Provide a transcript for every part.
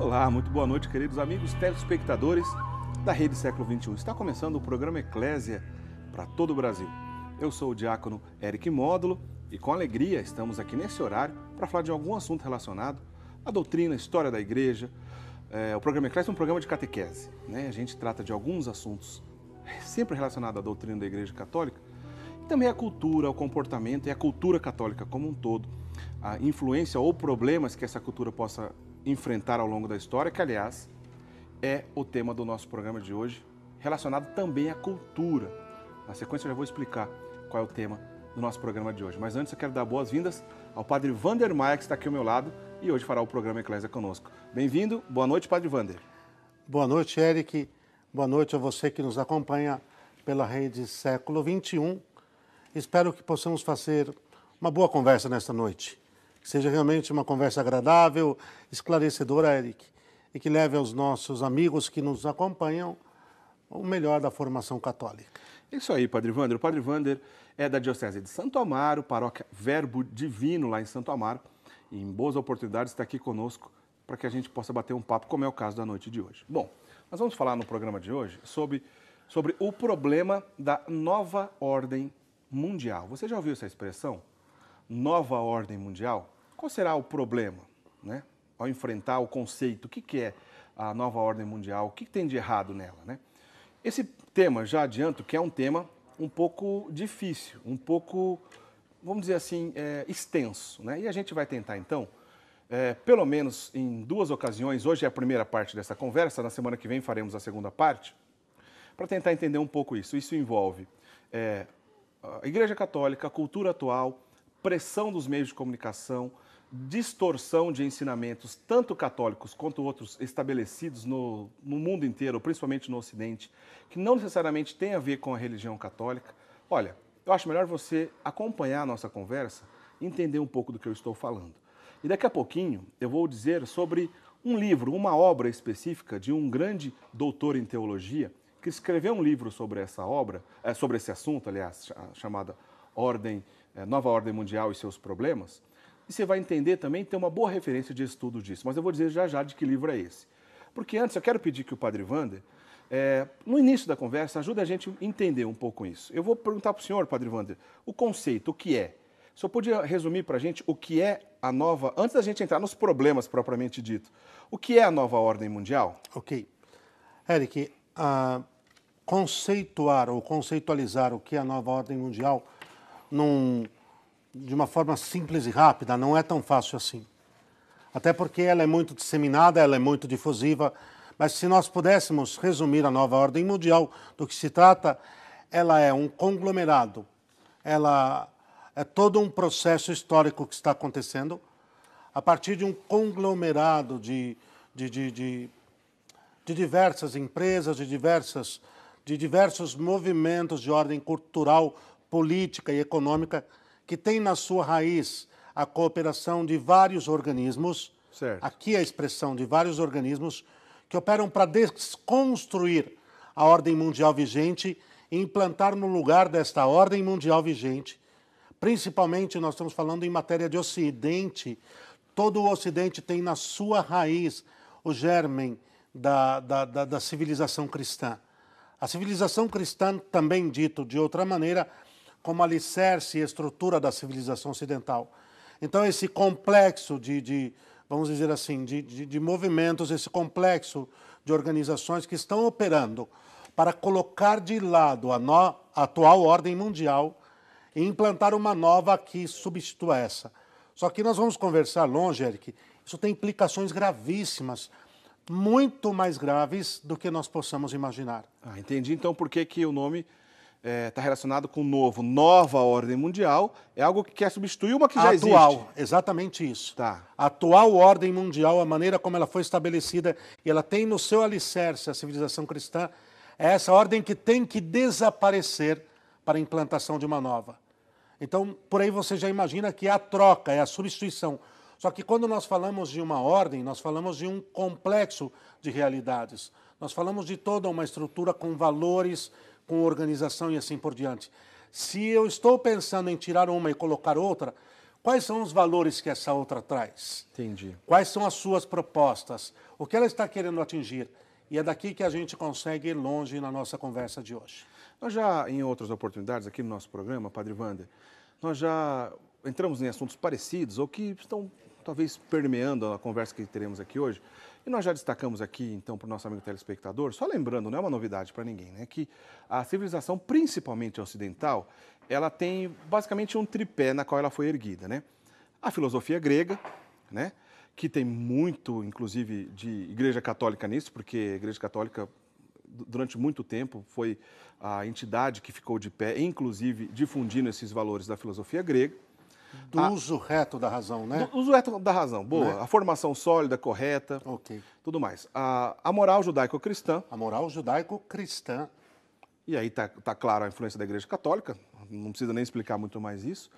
Olá, muito boa noite, queridos amigos telespectadores da Rede Século XXI. Está começando o programa Eclésia para todo o Brasil. Eu sou o diácono Eric Módulo e com alegria estamos aqui nesse horário para falar de algum assunto relacionado à doutrina, à história da igreja. É, o programa Eclésia é um programa de catequese. Né? A gente trata de alguns assuntos sempre relacionados à doutrina da igreja católica e também a cultura, o comportamento e a cultura católica como um todo. A influência ou problemas que essa cultura possa enfrentar ao longo da história, que aliás é o tema do nosso programa de hoje, relacionado também à cultura. Na sequência eu já vou explicar qual é o tema do nosso programa de hoje. Mas antes eu quero dar boas-vindas ao Padre Vander Maia, que está aqui ao meu lado e hoje fará o programa Eclésia conosco. Bem-vindo, boa noite, Padre Vander. Boa noite, Eric. Boa noite a você que nos acompanha pela rede Século 21. Espero que possamos fazer uma boa conversa nesta noite. Que seja realmente uma conversa agradável, esclarecedora, Eric, e que leve aos nossos amigos que nos acompanham o melhor da formação católica. Isso aí, Padre Vander. O Padre Vander é da Diocese de Santo Amaro, paróquia Verbo Divino, lá em Santo Amaro. E em boas oportunidades está aqui conosco para que a gente possa bater um papo, como é o caso da noite de hoje. Bom, nós vamos falar no programa de hoje sobre, sobre o problema da nova ordem mundial. Você já ouviu essa expressão? Nova ordem mundial? Qual será o problema, né? Ao enfrentar o conceito, o que, que é a nova ordem mundial, o que, que tem de errado nela, né? Esse tema, já adianto, que é um tema um pouco difícil, um pouco, vamos dizer assim, é, extenso, né? E a gente vai tentar, então, é, pelo menos em duas ocasiões, hoje é a primeira parte dessa conversa, na semana que vem faremos a segunda parte, para tentar entender um pouco isso. Isso envolve é, a Igreja Católica, a cultura atual, pressão dos meios de comunicação, distorção de ensinamentos, tanto católicos quanto outros estabelecidos no, no, mundo inteiro, principalmente no Ocidente, que não necessariamente tem a ver com a religião católica. Olha, eu acho melhor você acompanhar a nossa conversa entender um pouco do que eu estou falando. E daqui a pouquinho eu vou dizer sobre um livro, uma obra específica de um grande doutor em teologia que escreveu um livro sobre essa obra, é, sobre esse assunto, aliás, chamada Ordem, é, Nova Ordem Mundial e seus Problemas e você vai entender também, ter uma boa referência de estudo disso. Mas eu vou dizer já já de que livro é esse. Porque antes eu quero pedir que o Padre Wander, é, no início da conversa, ajude a gente a entender um pouco isso. Eu vou perguntar para o senhor, Padre Wander, o conceito, o que é? O senhor podia resumir para a gente o que é a nova, antes da gente entrar nos problemas propriamente dito, o que é a nova ordem mundial? Ok. Eric, uh, conceituar ou conceitualizar o que é a nova ordem mundial num de uma forma simples e rápida, não é tão fácil assim. Até porque ela é muito disseminada, ela é muito difusiva, mas se nós pudéssemos resumir a nova ordem mundial do que se trata, ela é um conglomerado, ela é todo um processo histórico que está acontecendo a partir de um conglomerado de, de, de, de, de diversas empresas, de, diversas, de diversos movimentos de ordem cultural, política e econômica que tem na sua raiz a cooperação de vários organismos, certo. aqui a expressão de vários organismos, que operam para desconstruir a ordem mundial vigente e implantar no lugar desta ordem mundial vigente, principalmente nós estamos falando em matéria de Ocidente, todo o Ocidente tem na sua raiz o germen da, da, da, da civilização cristã. A civilização cristã, também dito de outra maneira, como alicerce e estrutura da civilização ocidental. Então, esse complexo de, de vamos dizer assim, de, de, de, movimentos, esse complexo de organizações que estão operando para colocar de lado a, no, a atual ordem mundial e implantar uma nova que substitua essa. Só que nós vamos conversar longe, Eric, isso tem implicações gravíssimas, muito mais graves do que nós possamos imaginar. Ah, entendi então por que, que o nome está é, tá relacionado com novo, nova ordem mundial, é algo que quer substituir uma que já atual, existe. exatamente isso. Tá. A atual ordem mundial, a maneira como ela foi estabelecida, e ela tem no seu alicerce a civilização cristã, é essa ordem que tem que desaparecer para a implantação de uma nova. Então, por aí você já imagina que é a troca, é a substituição. Só que quando nós falamos de uma ordem, nós falamos de um complexo de realidades. Nós falamos de toda uma estrutura com valores, com organização e assim por diante. Se eu estou pensando em tirar uma e colocar outra, Quais são os valores que essa outra traz? Entendi. Quais são as suas propostas? O que ela está querendo atingir? E é daqui que a gente consegue ir longe na nossa conversa de hoje. Nós já, em outras oportunidades aqui no nosso programa, Padre Wander, nós já entramos em assuntos parecidos ou que estão talvez permeando a conversa que teremos aqui hoje. E nós já destacamos aqui, então, para o nosso amigo telespectador, só lembrando, não é uma novidade para ninguém, né, que a civilização, principalmente ocidental, ela tem basicamente um tripé na qual ela foi erguida, né? A filosofia grega, né? Que tem muito, inclusive, de igreja católica nisso, porque a igreja católica, durante muito tempo, foi a entidade que ficou de pé, inclusive difundindo esses valores da filosofia grega. Do a, uso reto da razão, né? Do uso reto da razão, boa. Né? A formação sólida, correta. Ok. Tudo mais. A, a moral judaico-cristã. A moral judaico-cristã. E aí está tá claro a influência da Igreja Católica, não precisa nem explicar muito mais isso.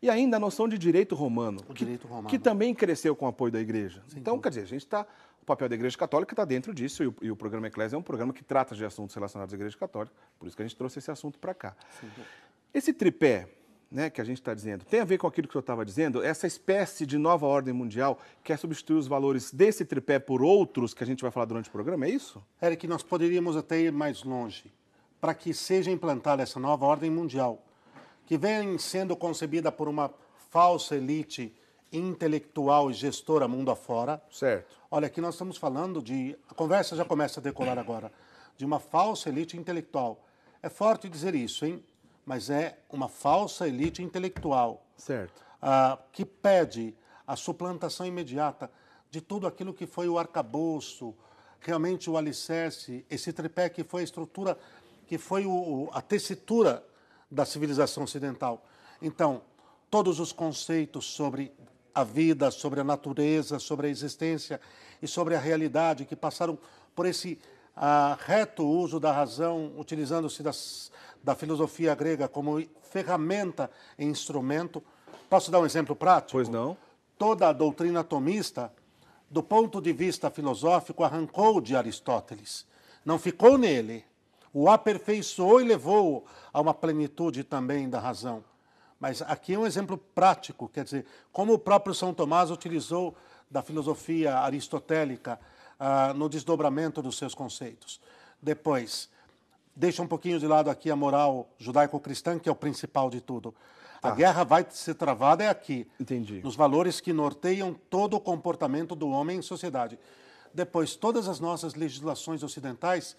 E ainda a noção de direito romano, o que, direito romano. que também cresceu com o apoio da Igreja. Sim, então, quer dizer, a gente está. O papel da Igreja Católica está dentro disso, e o, e o programa Eclésia é um programa que trata de assuntos relacionados à Igreja Católica, por isso que a gente trouxe esse assunto para cá. Sim. Esse tripé né, que a gente está dizendo, tem a ver com aquilo que senhor estava dizendo, essa espécie de nova ordem mundial quer substituir os valores desse tripé por outros que a gente vai falar durante o programa, é isso? Eric, nós poderíamos até ir mais longe para que seja implantada essa nova ordem mundial que vem sendo concebida por uma falsa elite intelectual e gestora mundo afora. Certo. Olha, aqui nós estamos falando de. A conversa já começa a decolar agora. De uma falsa elite intelectual. É forte dizer isso, hein? Mas é uma falsa elite intelectual. Certo. Ah, que pede a suplantação imediata de tudo aquilo que foi o arcabouço, realmente o alicerce, esse tripé que foi a estrutura, que foi o, a tessitura da civilização ocidental. Então, todos os conceitos sobre a vida, sobre a natureza, sobre a existência e sobre a realidade que passaram por esse uh, reto uso da razão, utilizando-se da filosofia grega como ferramenta e instrumento. Posso dar um exemplo prático? Pois não. Toda a doutrina atomista, do ponto de vista filosófico, arrancou de Aristóteles. Não ficou nele o aperfeiçoou e levou a uma plenitude também da razão. Mas aqui é um exemplo prático, quer dizer, como o próprio São Tomás utilizou da filosofia aristotélica ah, no desdobramento dos seus conceitos. Depois, deixa um pouquinho de lado aqui a moral judaico-cristã, que é o principal de tudo. A tá. guerra vai ser travada é aqui. Entendi. Nos valores que norteiam todo o comportamento do homem em sociedade. Depois, todas as nossas legislações ocidentais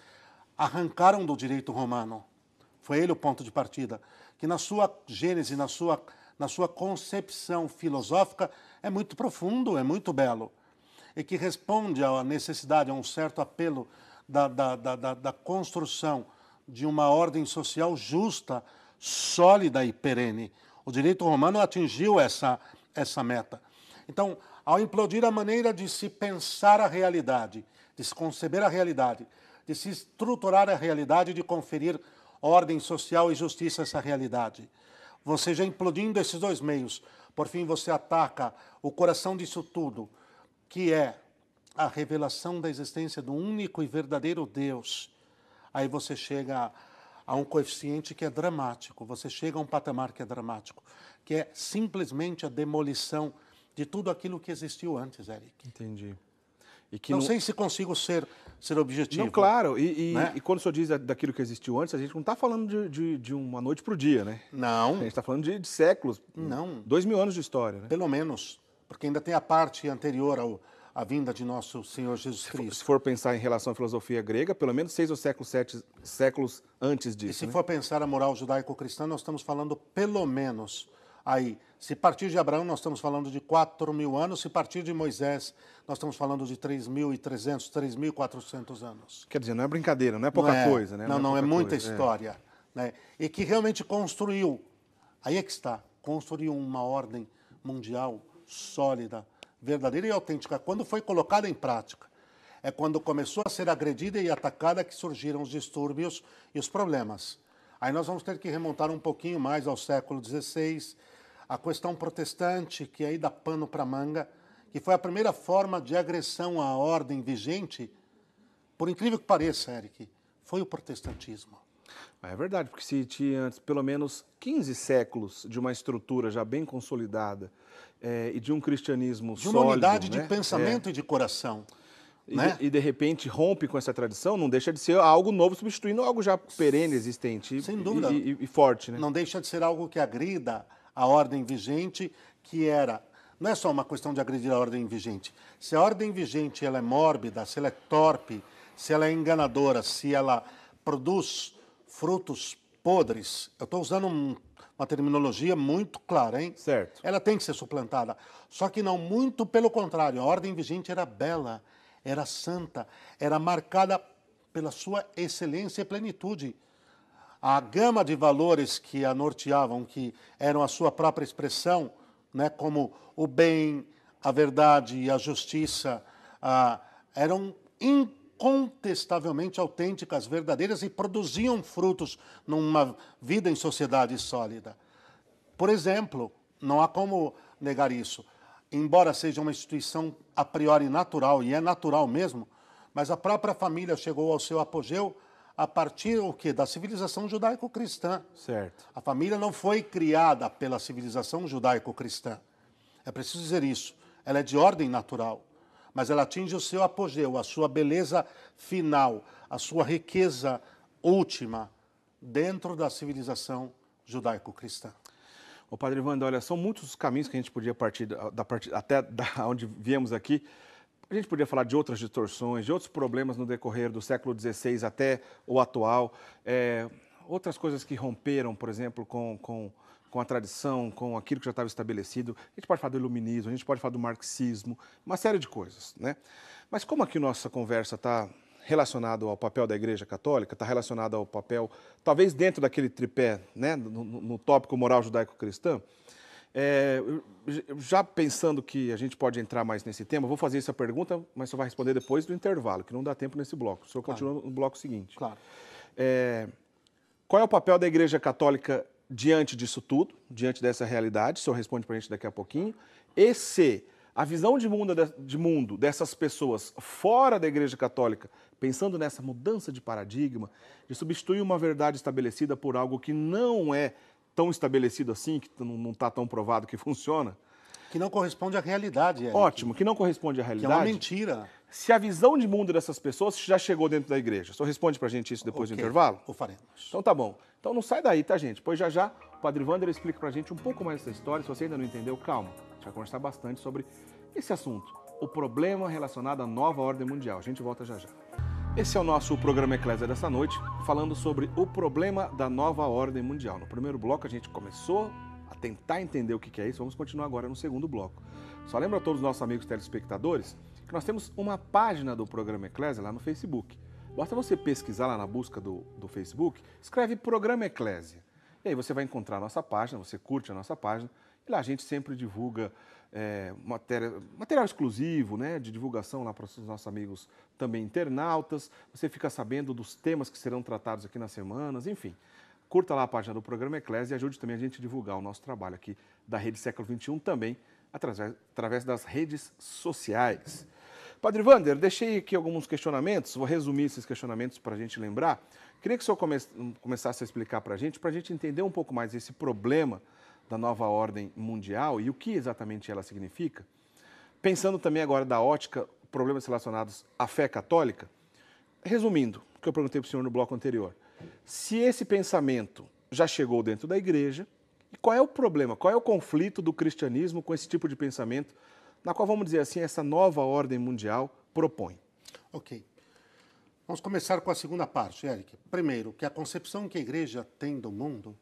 arrancaram do direito romano. Foi ele o ponto de partida, que na sua gênese, na sua, na sua concepção filosófica, é muito profundo, é muito belo, e que responde à necessidade, a um certo apelo da, da, da, da construção de uma ordem social justa, sólida e perene. O direito romano atingiu essa, essa meta. Então, ao implodir a maneira de se pensar a realidade, de se conceber a realidade, de se estruturar a realidade, de conferir ordem social e justiça a essa realidade. Você já implodindo esses dois meios, por fim você ataca o coração disso tudo, que é a revelação da existência do único e verdadeiro Deus. Aí você chega a, um coeficiente que é dramático, você chega a um patamar que é dramático, que é simplesmente a demolição de tudo aquilo que existiu antes, Eric. Entendi não, não, sei se consigo ser, ser objetivo. Não, claro. E, e, né? e, quando o senhor diz daquilo que existiu antes, a gente não está falando de, de, de, uma noite para o dia, né? Não. A gente está falando de, de, séculos. Não. Dois mil anos de história, né? Pelo menos. Porque ainda tem a parte anterior ao, à vinda de nosso Senhor Jesus Cristo. Se for pensar em relação à filosofia grega, pelo menos seis ou séculos, sete séculos antes disso. E se né? for pensar a moral judaico-cristã, nós estamos falando pelo menos aí. Se partir de Abraão, nós estamos falando de 4 mil anos. Se partir de Moisés, nós estamos falando de 3.300, 3.400 anos. Quer dizer, não é brincadeira, não é pouca não é, coisa, né? Não, não, é, não é muita coisa, é. história. É. Né? E que realmente construiu, aí é que está, construiu uma ordem mundial sólida, verdadeira e autêntica. Quando foi colocada em prática, é quando começou a ser agredida e atacada que surgiram os distúrbios e os problemas. Aí nós vamos ter que remontar um pouquinho mais ao século XVI, a questão protestante, que aí dá pano para manga, que foi a primeira forma de agressão à ordem vigente, por incrível que pareça, Eric, foi o protestantismo. É verdade, porque se tinha antes pelo menos 15 séculos de uma estrutura já bem consolidada é, e de um cristianismo de sólido... uma unidade né? de pensamento é. e de coração. E, né? de, e, de, repente rompe com essa tradição, não deixa de ser algo novo substituindo algo já perene, existente. Sem dúvida. E, e, forte, né? Não deixa de ser algo que agrida a ordem vigente, que era. Não é só uma questão de agredir a ordem vigente. Se a ordem vigente ela é mórbida, se ela é torpe, se ela é enganadora, se ela produz frutos podres, eu estou usando um, uma terminologia muito clara, hein? Certo. Ela tem que ser suplantada. Só que não muito pelo contrário. A ordem vigente era bela, era santa, era marcada pela sua excelência e plenitude. A gama de valores que a norteavam, que eram a sua própria expressão, né, como o bem, a verdade e a justiça, ah, eram incontestavelmente autênticas, verdadeiras e produziam frutos numa vida em sociedade sólida. Por exemplo, não há como negar isso embora seja uma instituição a priori natural, e é natural mesmo, mas a própria família chegou ao seu apogeu a partir o quê? da civilização judaico-cristã. Certo. A família não foi criada pela civilização judaico-cristã. É preciso dizer isso. Ela é de ordem natural, mas ela atinge o seu apogeu, a sua beleza final, a sua riqueza última dentro da civilização judaico-cristã. Ô, Padre Evandro, olha, são muitos os caminhos que a gente podia partir da, da até da onde viemos aqui. A gente podia falar de outras distorções, de outros problemas no decorrer do século XVI até o atual, é, outras coisas que romperam, por exemplo, com, com, com a tradição, com aquilo que já estava estabelecido. A gente pode falar do iluminismo, a gente pode falar do marxismo, uma série de coisas, né? Mas como aqui nossa conversa está relacionado ao papel da Igreja Católica, está relacionado ao papel, talvez dentro daquele tripé, né, no, no tópico moral judaico-cristã. É, já pensando que a gente pode entrar mais nesse tema, vou fazer essa pergunta, mas só vai responder depois do intervalo, que não dá tempo nesse bloco. O senhor claro. continua no bloco seguinte. Claro. É, qual é o papel da Igreja Católica diante disso tudo, diante dessa realidade? O senhor responde para a gente daqui a pouquinho. E se a visão de mundo, de mundo dessas pessoas fora da Igreja Católica pensando nessa mudança de paradigma, de substituir uma verdade estabelecida por algo que não é tão estabelecido assim, que não está tão provado que funciona. Que não corresponde à realidade. Eric. Ótimo, que não corresponde à realidade. Que é uma mentira. Se a visão de mundo dessas pessoas já chegou dentro da igreja. Só responde para a gente isso depois okay. do intervalo? O faremos. Então tá bom. Então não sai daí, tá, gente? Pois já já o Padre Wander explica para a gente um pouco mais dessa história. Se você ainda não entendeu, calma. A gente vai conversar bastante sobre esse assunto. O problema relacionado à nova ordem mundial. A gente volta já já. Esse é o nosso programa Eclésia dessa noite, falando sobre o problema da nova ordem mundial. No primeiro bloco a gente começou a tentar entender o que é isso, vamos continuar agora no segundo bloco. Só lembra a todos os nossos amigos telespectadores que nós temos uma página do programa Eclésia lá no Facebook. Basta você pesquisar lá na busca do, do Facebook, escreve Programa Eclésia. E aí você vai encontrar a nossa página, você curte a nossa página, e lá a gente sempre divulga é, matéria, material exclusivo, né, de divulgação lá para os nossos amigos também internautas. Você fica sabendo dos temas que serão tratados aqui nas semanas, enfim. Curta lá a página do programa Eclésia e ajude também a gente a divulgar o nosso trabalho aqui da Rede Século XXI também através, através das redes sociais. Padre Vander, deixei aqui alguns questionamentos, vou resumir esses questionamentos para a gente lembrar. Queria que o senhor come, começasse a explicar para a gente, para a gente entender um pouco mais esse problema da nova ordem mundial e o que exatamente ela significa, pensando também agora da ótica, problemas relacionados à fé católica, resumindo, o que eu perguntei para o senhor no bloco anterior, se esse pensamento já chegou dentro da igreja, e qual é o problema, qual é o conflito do cristianismo com esse tipo de pensamento, na qual, vamos dizer assim, essa nova ordem mundial propõe? Ok. Vamos começar com a segunda parte, Eric. Primeiro, que a concepção que a igreja tem do mundo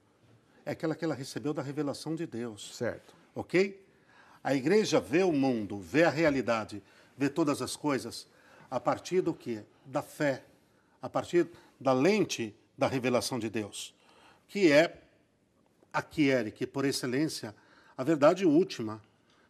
é aquela que ela recebeu da revelação de Deus. Certo. Ok? A igreja vê o mundo, vê a realidade, vê todas as coisas a partir do que? Da fé, a partir da lente da revelação de Deus, que é aqui, Eric, por excelência, a verdade última.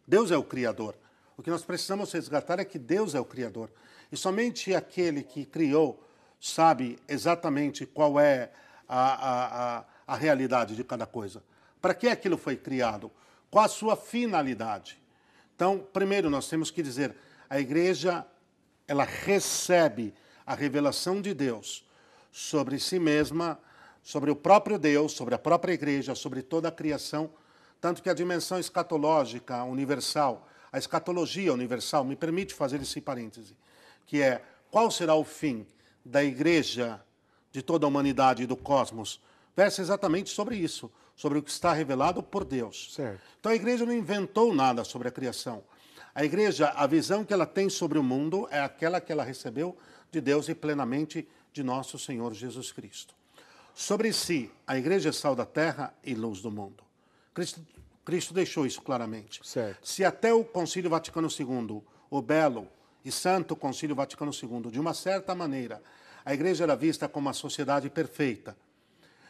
Deus é o Criador. O que nós precisamos resgatar é que Deus é o Criador. E somente aquele que criou sabe exatamente qual é a, a, a a realidade de cada coisa. Para que aquilo foi criado? Qual a sua finalidade? Então, primeiro nós temos que dizer, a igreja ela recebe a revelação de Deus sobre si mesma sobre o próprio Deus, sobre a própria igreja, sobre toda a criação, tanto que a dimensão escatológica universal, a escatologia universal, me permite fazer esse parêntese, que é qual será o fim da igreja, de toda a humanidade e do cosmos, versa exatamente sobre isso, sobre o que está revelado por Deus. Certo. Então a igreja não inventou nada sobre a criação. A igreja, a visão que ela tem sobre o mundo é aquela que ela recebeu de Deus e plenamente de nosso Senhor Jesus Cristo. Sobre si, a igreja é sal da terra e luz do mundo. Cristo, Cristo deixou isso claramente. Certo. Se até o Concílio Vaticano II, o belo e santo Concílio Vaticano II, de uma certa maneira, a igreja era vista como uma sociedade perfeita.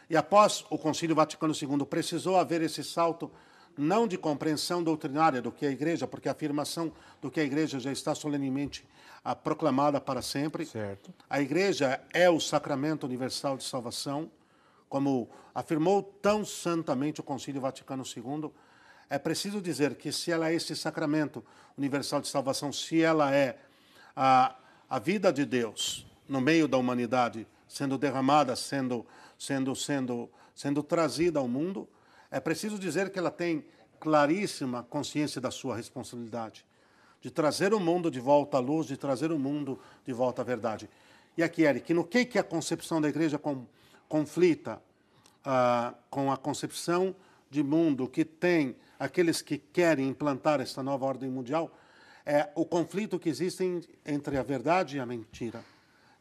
E após o Concílio Vaticano II, precisou haver esse salto não de compreensão doutrinária do que é a igreja, porque a afirmação do que é a igreja já está solenemente ah, proclamada para sempre. Certo. A igreja é o sacramento universal de salvação, como afirmou tão santamente o Concílio Vaticano II. É preciso dizer que se ela é esse sacramento universal de salvação, se ela é a, a vida de Deus no meio da humanidade sendo derramada, sendo, sendo, sendo, sendo trazida ao mundo, é preciso dizer que ela tem claríssima consciência da sua responsabilidade de trazer o mundo de volta à luz, de trazer o mundo de volta à verdade. E aqui, Eric, no que, que a concepção da igreja com, conflita ah, com a concepção de mundo que tem aqueles que querem implantar essa nova ordem mundial? É o conflito que existe entre a verdade e a mentira,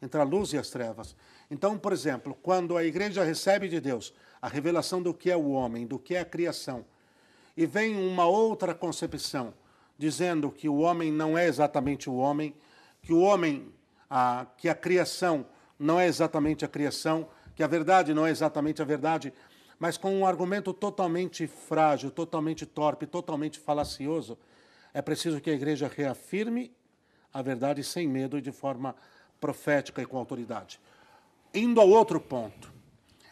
entre a luz e as trevas. Então, por exemplo, quando a igreja recebe de Deus a revelação do que é o homem, do que é a criação, e vem uma outra concepção dizendo que o homem não é exatamente o homem, que o homem, a, que a criação não é exatamente a criação, que a verdade não é exatamente a verdade, mas com um argumento totalmente frágil, totalmente torpe, totalmente falacioso, é preciso que a igreja reafirme a verdade sem medo e de forma profética e com autoridade. Indo ao outro ponto,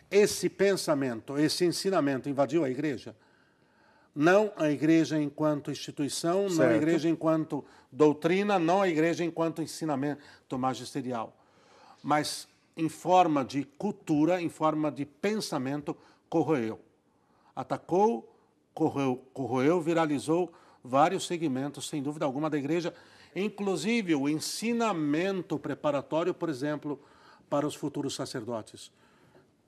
esse pensamento, esse ensinamento invadiu a igreja? Não a igreja enquanto instituição, certo. não a igreja enquanto doutrina, não a igreja enquanto ensinamento magisterial. Mas em forma de cultura, em forma de pensamento, corroeu. Atacou, corroeu, corroeu viralizou vários segmentos, sem dúvida alguma, da igreja, inclusive o ensinamento preparatório, por exemplo, para os futuros sacerdotes.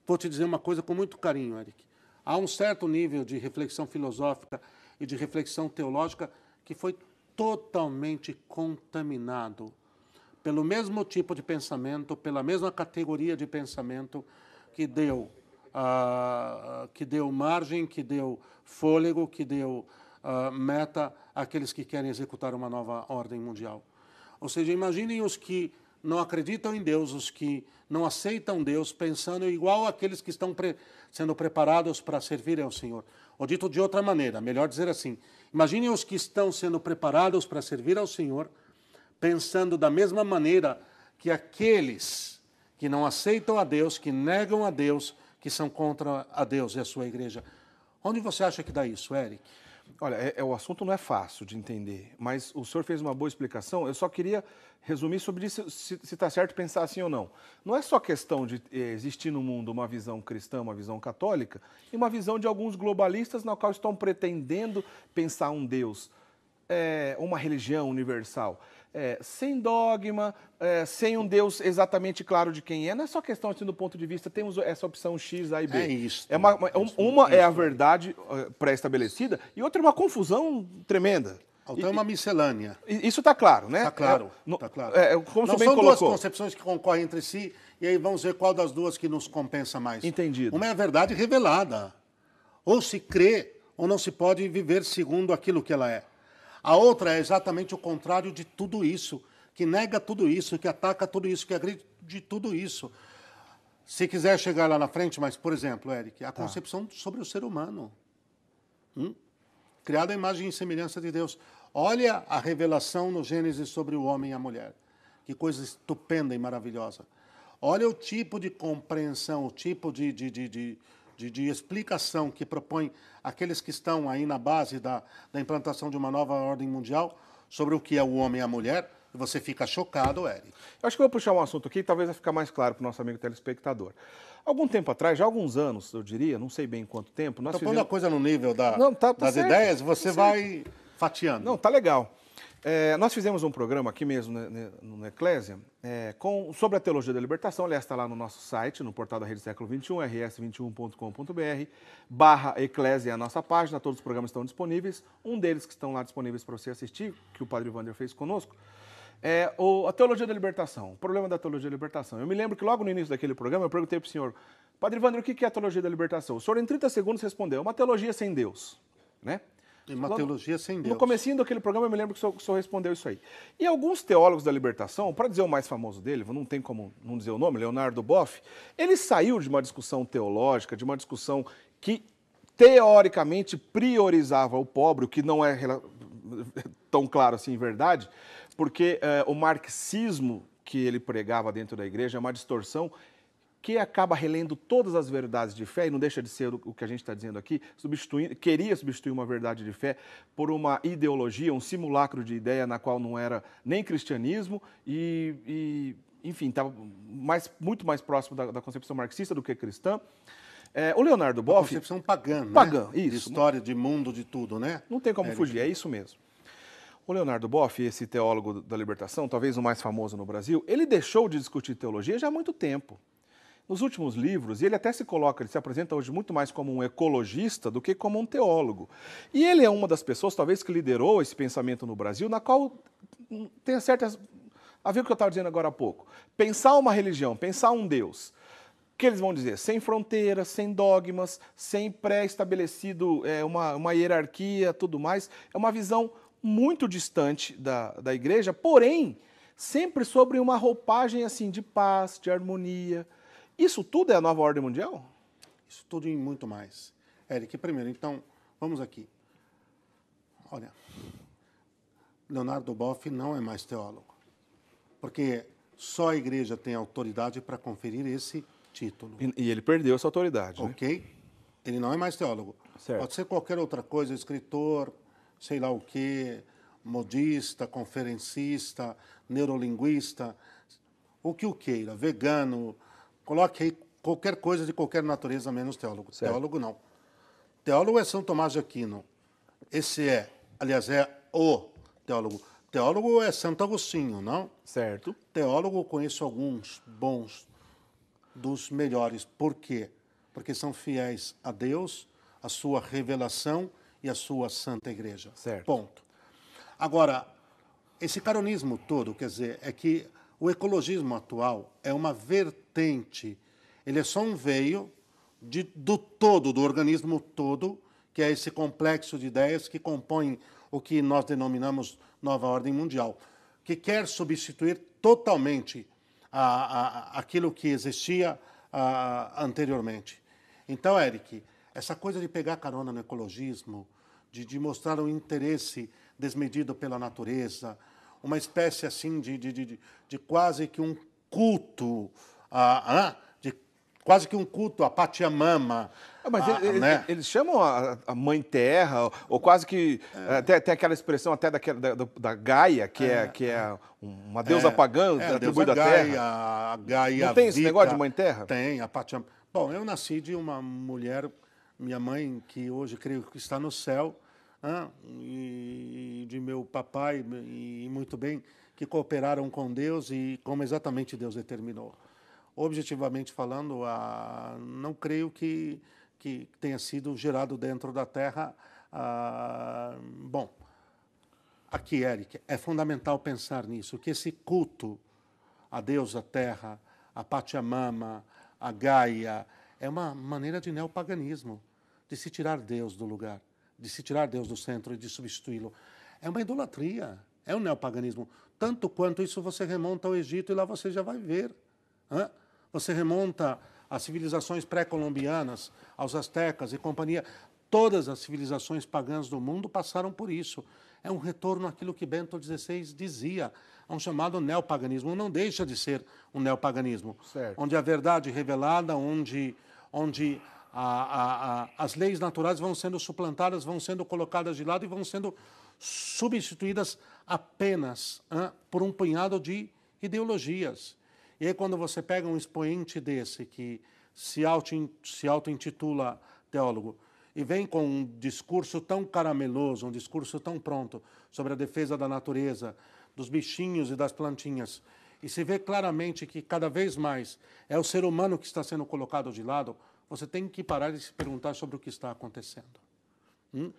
Vou te dizer uma coisa com muito carinho, Eric. Há um certo nível de reflexão filosófica e de reflexão teológica que foi totalmente contaminado pelo mesmo tipo de pensamento, pela mesma categoria de pensamento que deu, uh, que deu margem, que deu fôlego, que deu uh, meta àqueles que querem executar uma nova ordem mundial. Ou seja, imaginem os que não acreditam em Deus, os que não aceitam Deus, pensando igual aqueles que estão pre sendo preparados para servirem ao Senhor. Ou dito de outra maneira, melhor dizer assim: imaginem os que estão sendo preparados para servir ao Senhor, pensando da mesma maneira que aqueles que não aceitam a Deus, que negam a Deus, que são contra a Deus e a sua igreja. Onde você acha que dá isso, Eric? Olha, é, é, o assunto não é fácil de entender, mas o senhor fez uma boa explicação. Eu só queria resumir sobre isso, se está certo pensar assim ou não. Não é só questão de eh, existir no mundo uma visão cristã, uma visão católica, e uma visão de alguns globalistas na qual estão pretendendo pensar um Deus, é, uma religião universal é, sem dogma, é, sem um Deus exatamente claro de quem é. Não é só questão assim do ponto de vista, temos essa opção X, A e B. É isso. É uma, uma, isso, uma é a verdade uh, pré-estabelecida e outra é uma confusão tremenda. Então é uma miscelânea. Isso está claro, né? Está claro. É, tá claro. É, como Não são colocou. duas concepções que concorrem entre si e aí vamos ver qual das duas que nos compensa mais. Entendido. Uma é a verdade revelada. Ou se crê ou não se pode viver segundo aquilo que ela é. A outra é exatamente o contrário de tudo isso, que nega tudo isso, que ataca tudo isso, que agride de tudo isso. Se quiser chegar lá na frente, mas, por exemplo, Eric, a tá. concepção sobre o ser humano. Hum? Criado à imagem e semelhança de Deus. Olha a revelação no Gênesis sobre o homem e a mulher. Que coisa estupenda e maravilhosa. Olha o tipo de compreensão, o tipo de, de, de, de de, de, explicação que propõe aqueles que estão aí na base da, da implantação de uma nova ordem mundial sobre o que é o homem e a mulher, você fica chocado, Eric. Eu acho que eu vou puxar um assunto aqui, talvez vai ficar mais claro para o nosso amigo telespectador. Algum tempo atrás, já alguns anos, eu diria, não sei bem quanto tempo, nós Estou fizemos... pondo a coisa no nível da, Não, tá- tá das certo, ideias, você tá vai fatiando. Não, tá legal. É, nós fizemos um programa aqui mesmo né, né, no Eclésia é, com, sobre a teologia da libertação. Aliás, está lá no nosso site, no portal da Rede Século XXI, rs21.com.br, barra Eclésia é a nossa página, todos os programas estão disponíveis. Um deles que estão lá disponíveis para você assistir, que o Padre Wander fez conosco, é o, a teologia da libertação, o problema da teologia da libertação. Eu me lembro que logo no início daquele programa eu perguntei para o senhor, Padre Wander, o que é a teologia da libertação? O senhor em 30 segundos respondeu, uma teologia sem Deus, né? E uma Logo- teologia sem Deus. No comecinho daquele programa eu me lembro que o senhor, o senhor respondeu isso aí. E alguns teólogos da libertação, para dizer o mais famoso dele, não tem como não dizer o nome, Leonardo Boff, ele saiu de uma discussão teológica, de uma discussão que teoricamente priorizava o pobre, o que não é tão claro assim em verdade, porque eh, o marxismo que ele pregava dentro da igreja é uma distorção que acaba relendo todas as verdades de fé, e não deixa de ser o que a gente está dizendo aqui, substituindo, queria substituir uma verdade de fé por uma ideologia, um simulacro de ideia na qual não era nem cristianismo e, e, enfim, estava mais, muito mais próximo da, da concepção marxista do que cristã. É, o Leonardo Boff, Concepção pagã, né? Pagã, De isso. história, de mundo, de tudo, né? não tem como Eric. fugir, é isso mesmo. O Leonardo Boff, esse teólogo da libertação, talvez o mais famoso no Brasil, ele deixou de discutir teologia já há muito tempo. Nos últimos livros, e ele até se coloca, ele se apresenta hoje muito mais como um ecologista do que como um teólogo. E ele é uma das pessoas, talvez, que liderou esse pensamento no Brasil, na qual tem certas. a ver o que eu estava dizendo agora há pouco. Pensar uma religião, pensar um Deus. Que eles vão dizer? Sem fronteiras, sem dogmas, sem pré-estabelecido é, uma, uma hierarquia, tudo mais. É uma visão muito distante da, da igreja, porém, sempre sobre uma roupagem assim de paz, de harmonia. Isso tudo é a nova ordem mundial? Isso tudo e muito mais. Eric, primeiro, então, vamos aqui. Olha, Leonardo Boff não é mais teólogo, porque só a igreja tem autoridade para conferir esse título, E, e ele perdeu essa autoridade. né? ok? Ele não é mais teólogo. Certo. Pode ser qualquer outra coisa, escritor, sei lá o quê, modista, conferencista, neurolinguista, o que o queira, vegano, coloque aí qualquer coisa de qualquer natureza, menos teólogo. Certo. Teólogo não. Teólogo é São Tomás de Aquino. Esse é, aliás, é o teólogo. Teólogo é Santo Agostinho, não? Certo. Teólogo conheço alguns bons, dos melhores. Por quê? Porque são fiéis a Deus, a sua revelação e a sua santa igreja. Certo. Ponto. Agora, esse caronismo todo, quer dizer, é que o ecologismo atual é uma vertente, ele é só um veio de, do todo, do organismo todo, que é esse complexo de ideias que compõem o que nós denominamos nova ordem mundial, que quer substituir totalmente a, a, aquilo que existia a, anteriormente. Então, Eric, essa coisa de pegar carona no ecologismo, de, de mostrar um interesse desmedido pela natureza, uma espécie assim de, de, de- de quase que um culto, de quase que um culto a Pachamama. Ah, mas a- ele- ele- né? eles chamam a, a mãe terra, ou quase que. É. Até, tem aquela expressão até daquela, da, da- Gaia, que é, que é uma deusa pagã, É, atribuída à terra. Gaia, a Gaia Não tem esse Vita. negócio de mãe terra? Tem, a Pachamama. Bom, eu nasci de uma mulher, minha mãe, que hoje creio que está no céu, e de meu papai, e muito bem, que cooperaram com Deus e como exatamente Deus determinou. Objetivamente falando, ah, não creio que, que tenha sido gerado dentro da terra. bom, aqui, Eric, é fundamental pensar nisso, que esse culto a Deus, a terra, a Pachamama, a Gaia, é uma maneira de neopaganismo, de se tirar Deus do lugar, de se tirar Deus do centro e de substituí-lo. É uma idolatria, é um neopaganismo. Tanto quanto isso você remonta ao Egito e lá você já vai ver. hã? Você remonta às civilizações pré-colombianas, aos astecas e companhia. Todas as civilizações pagãs do mundo passaram por isso. É um retorno àquilo que Bento XVI dizia, a um chamado neopaganismo. Não deixa de ser um neopaganismo, Certo. onde a verdade revelada, onde, onde a- a- a- as leis naturais vão sendo suplantadas, vão sendo colocadas de lado e vão sendo substituídas apenas hein, por um punhado de ideologias. E aí, quando você pega um expoente desse que se auto-intitula auto teólogo e vem com um discurso tão carameloso, um discurso tão pronto sobre a defesa da natureza, dos bichinhos e das plantinhas, e se vê claramente que cada vez mais é o ser humano que está sendo colocado de lado, você tem que parar de se perguntar sobre o que está acontecendo. Hum?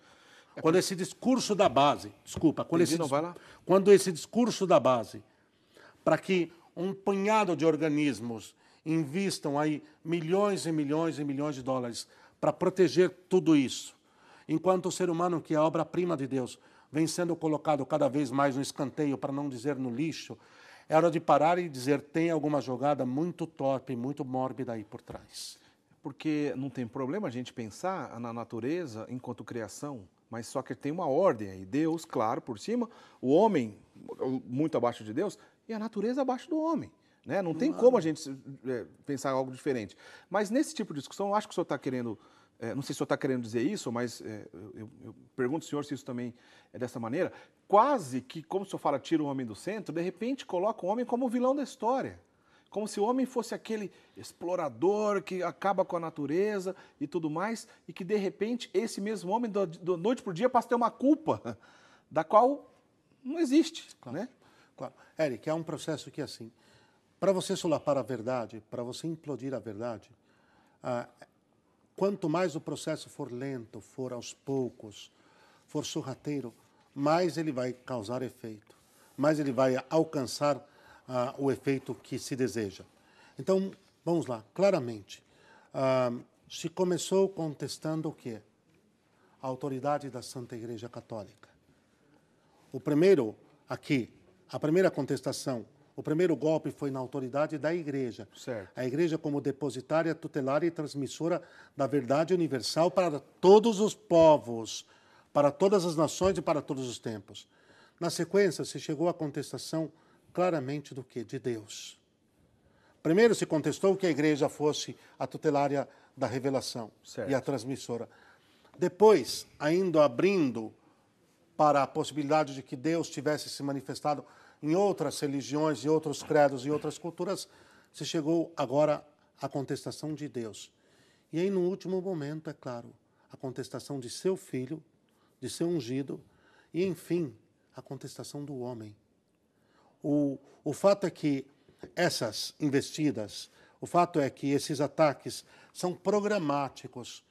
Quando esse discurso da base, desculpa, quando, esse, quando esse discurso da base, para que um punhado de organismos invistam aí milhões e milhões e milhões de dólares para proteger tudo isso, enquanto o ser humano, que é a obra-prima de Deus, vem sendo colocado cada vez mais no escanteio, para não dizer no lixo, é hora de parar e dizer tem alguma jogada muito torpe, muito mórbida aí por trás. Porque não tem problema a gente pensar na natureza enquanto criação, mas só que tem uma ordem aí. Deus, claro, por cima, o homem muito abaixo de Deus e a natureza abaixo do homem. Né? Não tem como a gente é, pensar algo diferente. Mas nesse tipo de discussão, eu acho que o senhor está querendo é, não sei se o senhor está querendo dizer isso, mas é, eu, eu, pergunto ao senhor se isso também é dessa maneira, quase que, como o senhor fala, tira o homem do centro, de repente coloca o homem como o vilão da história. Como se o homem fosse aquele explorador que acaba com a natureza e tudo mais, e que de repente esse mesmo homem, da noite para o dia, passa a ter uma culpa da qual não existe. Claro. Né? Claro. Eric, é um processo que, assim, para você solapar a verdade, para você implodir a verdade, ah, Quanto mais o processo for lento, for aos poucos, for sorrateiro, mais ele vai causar efeito, mais ele vai alcançar uh, o efeito que se deseja. Então, vamos lá, claramente, uh, se começou contestando o quê? A autoridade da Santa Igreja Católica. O primeiro, aqui, a primeira contestação o primeiro golpe foi na autoridade da igreja. Certo. A igreja como depositária, tutelar e transmissora da verdade universal para todos os povos, para todas as nações e para todos os tempos. Na sequência, se chegou à contestação claramente do que? De Deus. Primeiro se contestou que a igreja fosse a tutelária da revelação certo. e a transmissora. Depois, ainda abrindo para a possibilidade de que Deus tivesse se manifestado em outras religiões, em outros credos, em outras culturas, se chegou agora à contestação de Deus. E aí, no último momento, é claro, a contestação de seu filho, de seu ungido, e, enfim, a contestação do homem. O, o fato é que essas investidas, o fato é que esses ataques são programáticos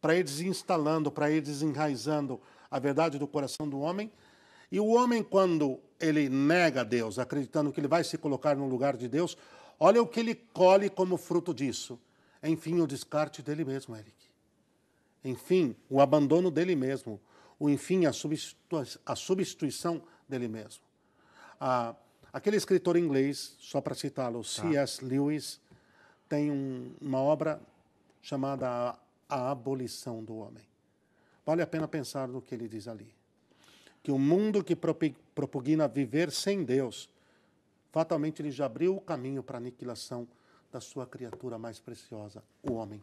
para ir desinstalando, para ir desenraizando a verdade do coração do homem e o homem, quando ele nega Deus, acreditando que ele vai se colocar no lugar de Deus, olha o que ele colhe como fruto disso. Enfim, o descarte dele mesmo, Eric. Enfim, o abandono dele mesmo. O enfim, a, a substituição dele mesmo. Ah, aquele escritor inglês, só para citá-lo, tá. C.S. Lewis, tem um, uma obra chamada A Abolição do Homem. Vale a pena pensar no que ele diz ali que o mundo que propugna viver sem Deus, fatalmente ele já abriu o caminho para a aniquilação da sua criatura mais preciosa, o homem.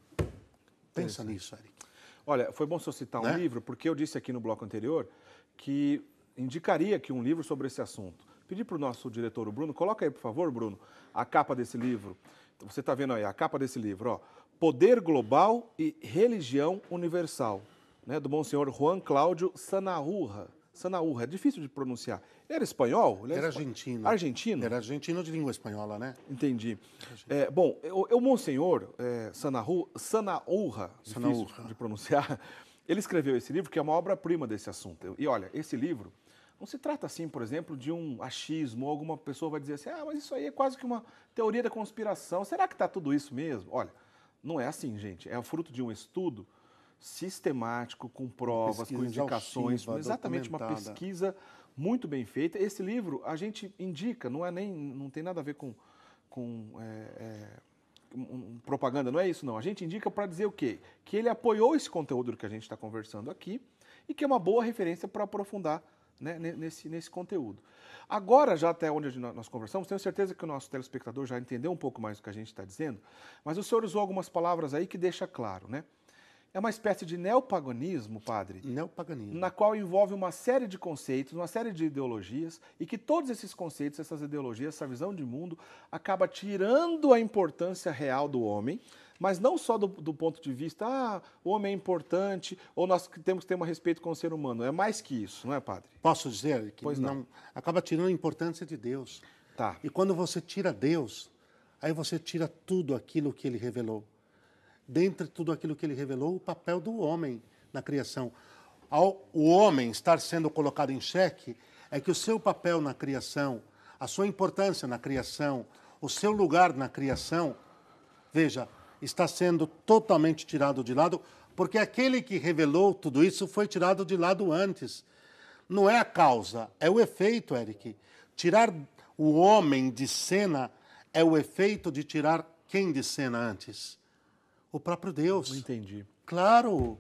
Pensa nisso, Eric. Olha, foi bom você citar um né? livro, porque eu disse aqui no bloco anterior que indicaria aqui um livro sobre esse assunto. Pedi para o nosso diretor, o Bruno, coloca aí, por favor, Bruno, a capa desse livro. Você está vendo aí a capa desse livro, ó. Poder Global e Religião Universal, né, do Monsenhor Juan Cláudio Sanahurra. Sanaúra, é difícil de pronunciar. Ele era espanhol? Ele era, era argentino. Argentino? Era argentino de língua espanhola, né? Entendi. É, bom, o, o Monsenhor é, Sanaú, Sanaúra, difícil de pronunciar, ele escreveu esse livro que é uma obra-prima desse assunto. E olha, esse livro não se trata assim, por exemplo, de um achismo, ou alguma pessoa vai dizer assim, ah, mas isso aí é quase que uma teoria da conspiração. Será que está tudo isso mesmo? Olha, não é assim, gente. É fruto de um estudo sistemático, com provas, com indicações, exatamente uma pesquisa muito bem feita. Esse livro a gente indica, não é nem, não tem nada a ver com, com é, é, um, propaganda, não é isso não. A gente indica para dizer o quê? Que ele apoiou esse conteúdo que a gente está conversando aqui e que é uma boa referência para aprofundar né, nesse, nesse conteúdo. Agora, já até onde nós conversamos, tenho certeza que o nosso telespectador já entendeu um pouco mais do que a gente está dizendo, mas o senhor usou algumas palavras aí que deixa claro, né? É uma espécie de neopaganismo, padre, Neopaganismo. na qual envolve uma série de conceitos, uma série de ideologias, e que todos esses conceitos, essas ideologias, essa visão de mundo, acaba tirando a importância real do homem, mas não só do, do ponto de vista, ah, o homem é importante, ou nós temos que ter um respeito com o ser humano. É mais que isso, não é, padre? Posso dizer que Pois não. acaba tirando a importância de Deus. Tá. E quando você tira Deus, aí você tira tudo aquilo que ele revelou. Dentre tudo aquilo que ele revelou, o papel do homem na criação. Ao o homem estar sendo colocado em xeque, é que o seu papel na criação, a sua importância na criação, o seu lugar na criação, veja, está sendo totalmente tirado de lado, porque aquele que revelou tudo isso foi tirado de lado antes. Não é a causa, é o efeito, Eric. Tirar o homem de cena é o efeito de tirar quem de cena antes? O próprio Deus. Não entendi. Claro,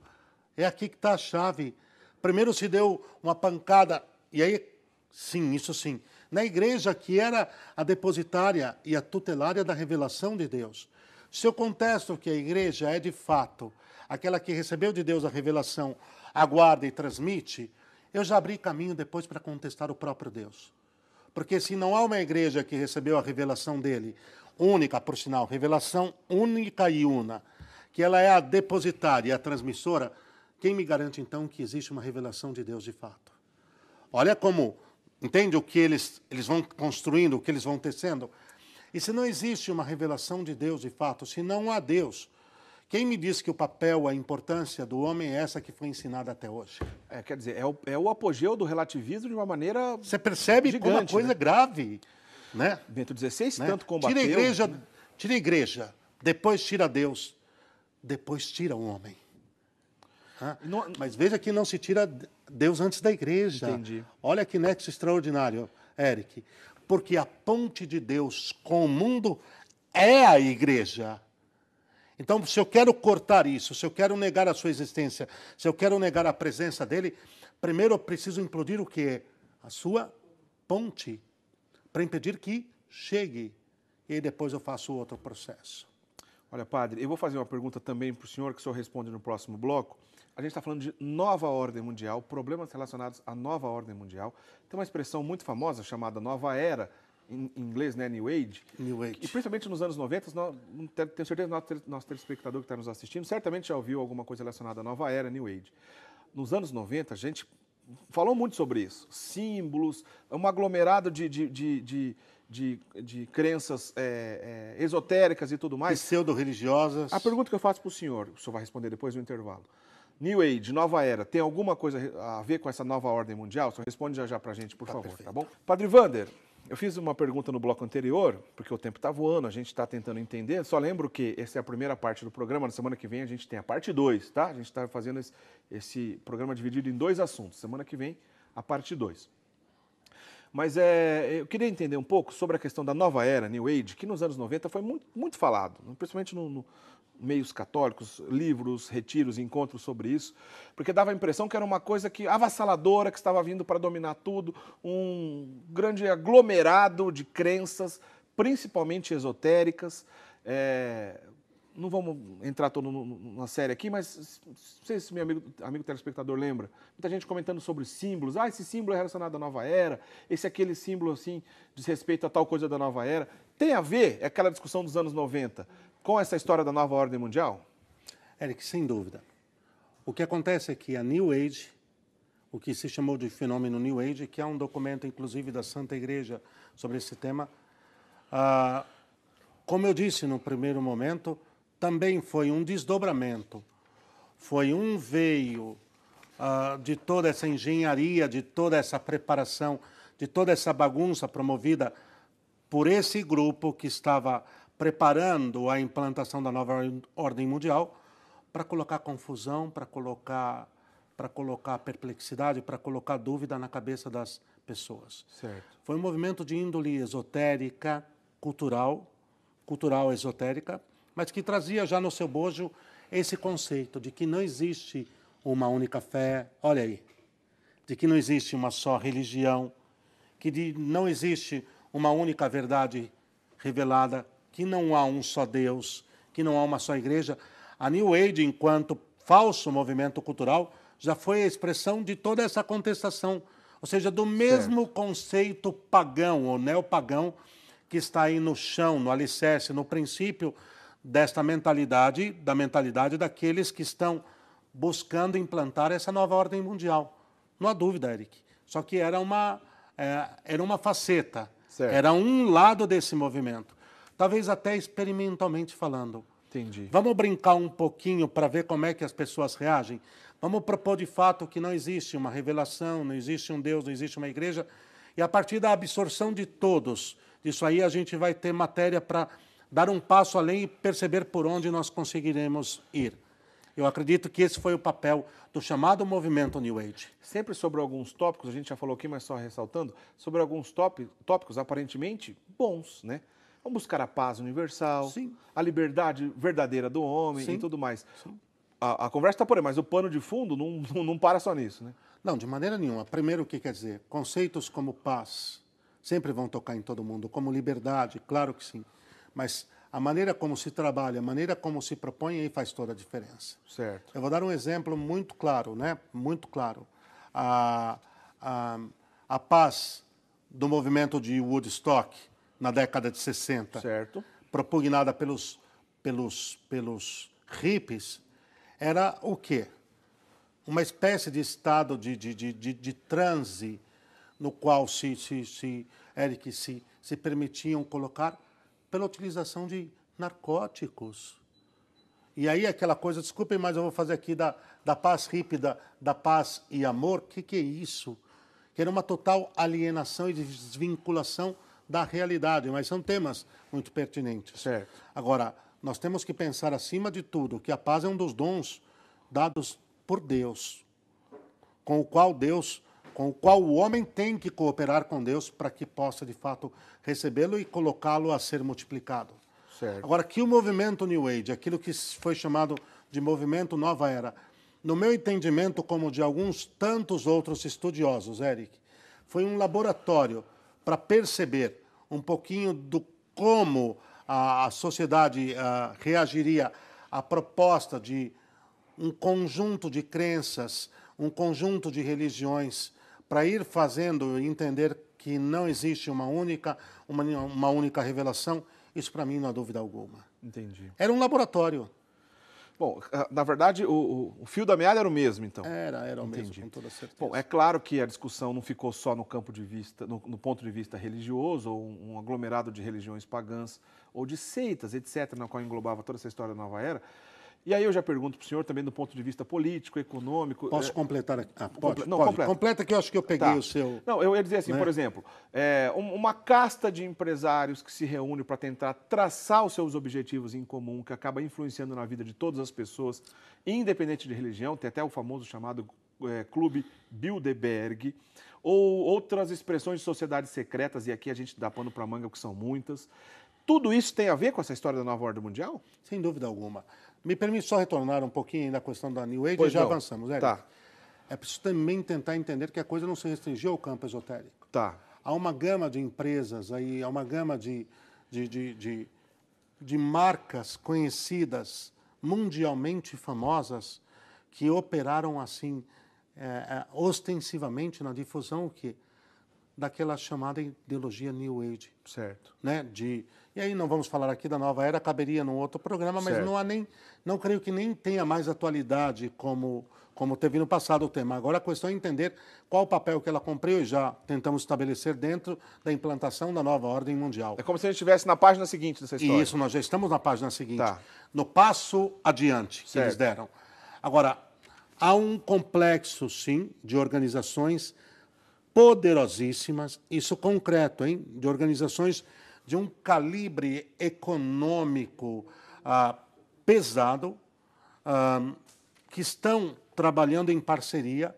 é aqui que está a chave. Primeiro se deu uma pancada, e aí, sim, isso sim, na igreja que era a depositária e a tutelária da revelação de Deus. Se eu contesto que a igreja é de fato aquela que recebeu de Deus a revelação, aguarda e transmite, eu já abri caminho depois para contestar o próprio Deus. Porque se não há uma igreja que recebeu a revelação dele, única, por sinal, revelação única e una, que ela é a depositária e a transmissora, quem me garante então que existe uma revelação de Deus de fato? Olha como, entende o que eles, eles vão construindo, o que eles vão tecendo? E se não existe uma revelação de Deus de fato, se não há Deus, quem me diz que o papel, a importância do homem é essa que foi ensinada até hoje? É, quer dizer, é o, é o apogeu do relativismo de uma maneira. Você percebe como a Gigante, coisa né? grave, né? Bento XVI né? tanto combateu. Tira a igreja, tira a igreja, depois tira Deus, depois tira o homem. Não- Mas veja que não se tira Deus antes da igreja. Entendi. Olha que nexo extraordinário, Eric. Porque a ponte de Deus com o mundo é a igreja. Então, se eu quero cortar isso, se eu quero negar a sua existência, se eu quero negar a presença dele, primeiro eu preciso implodir o quê? A sua ponte, para impedir que chegue. E depois eu faço outro processo. Olha, padre, eu vou fazer uma pergunta também para o senhor, que o senhor responde no próximo bloco. A gente está falando de nova ordem mundial, problemas relacionados à nova ordem mundial. Tem uma expressão muito famosa chamada nova era, em inglês, né, New Age. New Age. E principalmente nos anos 90, nós, não te- tenho certeza que nosso, tele- nosso telespectador que está nos assistindo certamente já ouviu alguma coisa relacionada à nova era, New Age. Nos anos 90, a gente falou muito sobre isso. Símbolos, um aglomerado de, de, de, de, de- de crenças é, é, esotéricas e tudo mais. Pseudo-religiosas. A pergunta que eu faço para o senhor, o senhor vai responder depois do intervalo. New Age, nova era, tem alguma coisa a ver com essa nova ordem mundial? O senhor responde já já para a gente, por favor, perfeito. tá bom? Padre Vander, eu fiz uma pergunta no bloco anterior, porque o tempo está voando, a gente está tentando entender. Só lembro que essa é a primeira parte do programa, na semana que vem a gente tem a parte 2, tá? A gente está fazendo esse, esse programa dividido em dois assuntos. Semana que vem, a parte 2. Mas é, eu queria entender um pouco sobre a questão da nova era, New Age, que nos anos 90 foi muito, muito falado, principalmente no, no meios católicos, livros, retiros, encontros sobre isso, porque dava a impressão que era uma coisa que avassaladora, que estava vindo para dominar tudo, um grande aglomerado de crenças, principalmente esotéricas. É, não vamos entrar todo na série aqui, mas não sei se meu amigo, amigo telespectador lembra. Muita gente comentando sobre símbolos. Ah, esse símbolo é relacionado à nova era, esse é aquele símbolo assim diz respeito a tal coisa da nova era. Tem a ver, é aquela discussão dos anos 90, com essa história da nova ordem mundial? Eric, sem dúvida. O que acontece é que a New Age, o que se chamou de fenômeno New Age, que é um documento, inclusive, da Santa Igreja sobre esse tema, ah, como eu disse no primeiro momento, também foi um desdobramento, foi um veio ah, de toda essa engenharia, de toda essa preparação, de toda essa bagunça promovida por esse grupo que estava preparando a implantação da nova or- ordem mundial para colocar confusão, para colocar para colocar perplexidade, para colocar dúvida na cabeça das pessoas. Certo. Foi um movimento de índole esotérica, cultural, cultural esotérica, mas que trazia já no seu bojo esse conceito de que não existe uma única fé, olha aí, de que não existe uma só religião, que de, não existe uma única verdade revelada, que não há um só Deus, que não há uma só igreja. A New Age, enquanto falso movimento cultural já foi a expressão de toda essa contestação, ou seja, do mesmo certo. conceito pagão ou neopagão que está aí no chão, no alicerce, no princípio desta mentalidade, da mentalidade daqueles que estão buscando implantar essa nova ordem mundial. Não há dúvida, Eric. Só que era uma, é, era uma faceta, certo. era um lado desse movimento. Talvez até experimentalmente falando. Entendi. Vamos brincar um pouquinho para ver como é que as pessoas reagem? Vamos propor de fato que não existe uma revelação, não existe um Deus, não existe uma igreja, e a partir da absorção de todos, disso aí a gente vai ter matéria para dar um passo além e perceber por onde nós conseguiremos ir. Eu acredito que esse foi o papel do chamado movimento New Age. Sempre sobre alguns tópicos, a gente já falou aqui, mas só ressaltando, sobre alguns tópicos aparentemente bons, né? Vamos buscar a paz universal, Sim. a liberdade verdadeira do homem Sim. e tudo mais. A, a conversa está por aí, mas o pano de fundo não, não, não, para só nisso, né? Não, de maneira nenhuma. Primeiro, o que quer dizer? Conceitos como paz sempre vão tocar em todo mundo, como liberdade, claro que sim. Mas a maneira como se trabalha, a maneira como se propõe, aí faz toda a diferença. Certo. Eu vou dar um exemplo muito claro, né? Muito claro. A, a, a paz do movimento de Woodstock na década de 60, certo. propugnada pelos, pelos, pelos hippies, era o quê? Uma espécie de estado de, de, de, de, de transe no qual se, se, se, Eric, se, se permitiam colocar pela utilização de narcóticos. E aí aquela coisa, desculpem, mas eu vou fazer aqui da, da paz rípida, da paz e amor, o que, que é isso? Que era uma total alienação e desvinculação da realidade, mas são temas muito pertinentes. Certo. Agora, nós temos que pensar, acima de tudo, que a paz é um dos dons dados por Deus, com o qual Deus, com o qual o homem tem que cooperar com Deus para que possa, de fato, recebê-lo e colocá-lo a ser multiplicado. Certo. Agora, que o movimento New Age, aquilo que foi chamado de movimento Nova Era, no meu entendimento, como de alguns tantos outros estudiosos, Eric, foi um laboratório para perceber um pouquinho do como a, a sociedade a, reagiria à proposta de um conjunto de crenças, um conjunto de religiões, para ir fazendo entender que não existe uma única, uma, uma única revelação, isso para mim não há dúvida alguma. Entendi. Era um laboratório. Bom, na verdade, o, o, fio da meada era o mesmo, então. Era, era o Entendi. mesmo, com toda certeza. Bom, é claro que a discussão não ficou só no campo de vista, no, no ponto de vista religioso, ou um, um, aglomerado de religiões pagãs, ou de seitas, etc., na qual englobava toda essa história da nova era. E aí eu já pergunto para o senhor também do ponto de vista político, econômico. Posso é... completar aqui? Ah, pode, não, pode. Completa. completa. que eu acho que eu peguei tá. o seu. Não, eu ia dizer assim, né? por exemplo, é, uma casta de empresários que se reúne para tentar traçar os seus objetivos em comum, que acaba influenciando na vida de todas as pessoas, independente de religião, tem até o famoso chamado é, Clube Bilderberg, ou outras expressões de sociedades secretas, e aqui a gente dá pano para manga, que são muitas. Tudo isso tem a ver com essa história da nova ordem mundial? Sem dúvida alguma. Me permite só retornar um pouquinho na questão da New Age pois e já não. avançamos, Eric. Tá. É preciso também tentar entender que a coisa não se restringiu ao campo esotérico. Tá. Há uma gama de empresas aí, há uma gama de, de, de, de, de marcas conhecidas, mundialmente famosas, que operaram assim, é, é, ostensivamente na difusão que daquela chamada ideologia New Age. Certo. Né? De, e aí não vamos falar aqui da nova era, caberia num outro programa, mas certo. não há nem, não creio que nem tenha mais atualidade como como teve no passado o tema. Agora a questão é entender qual o papel que ela cumpriu e já tentamos estabelecer dentro da implantação da nova ordem mundial. É como se a gente estivesse na página seguinte dessa história. Isso, nós já estamos na página seguinte. Tá. No passo adiante que eles deram. Agora, há um complexo, sim, de organizações poderosíssimas, isso concreto, hein, de organizações de um calibre econômico ah, pesado, ah, que estão trabalhando em parceria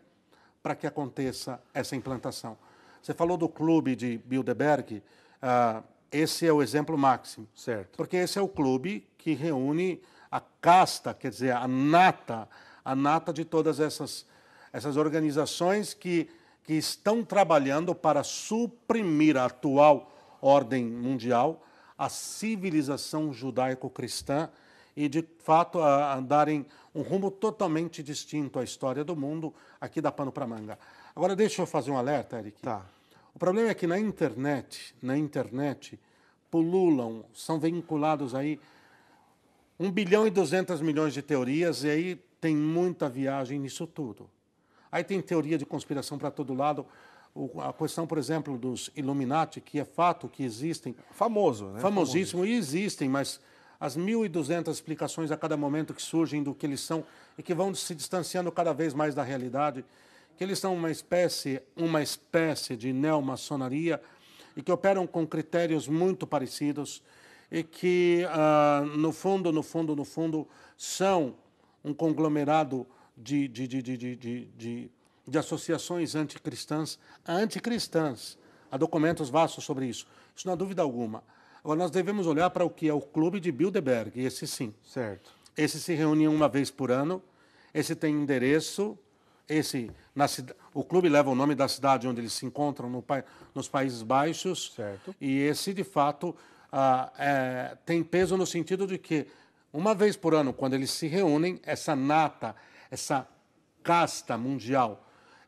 para que aconteça essa implantação. Você falou do clube de Bilderberg, ah, esse é o exemplo máximo. Certo. Porque esse é o clube que reúne a casta, quer dizer, a nata, a nata de todas essas, essas organizações que, que estão trabalhando para suprimir a atual ordem mundial, a civilização judaico-cristã e, de fato, a, a darem um rumo totalmente distinto à história do mundo, aqui dá pano para manga. Agora, deixa eu fazer um alerta, Eric. Tá. O problema é que na internet, na internet, pululam, são vinculados aí 1 bilhão e 200 milhões de teorias, e aí tem muita viagem nisso tudo. Aí tem teoria de conspiração para todo lado. A questão, por exemplo, dos Illuminati, que é fato que existem. Famoso, né? Famosíssimo, e existem, mas as 1.200 explicações a cada momento que surgem do que eles são e que vão se distanciando cada vez mais da realidade, que eles são uma espécie, uma espécie de neomaçonaria e que operam com critérios muito parecidos e que, ah, no fundo, no fundo, no fundo, são um conglomerado de, de, de, de, de, de, de associações anticristãs, anticristãs. Há documentos vastos sobre isso. Isso não há dúvida alguma. Agora, nós devemos olhar para o que é o Clube de Bilderberg, esse sim. Certo. Esse se reúne uma vez por ano, esse tem endereço, esse na, o clube leva o nome da cidade onde eles se encontram no, nos Países Baixos. Certo. E esse, de fato, ah, é, tem peso no sentido de que, uma vez por ano, quando eles se reúnem, essa nata, essa casta mundial,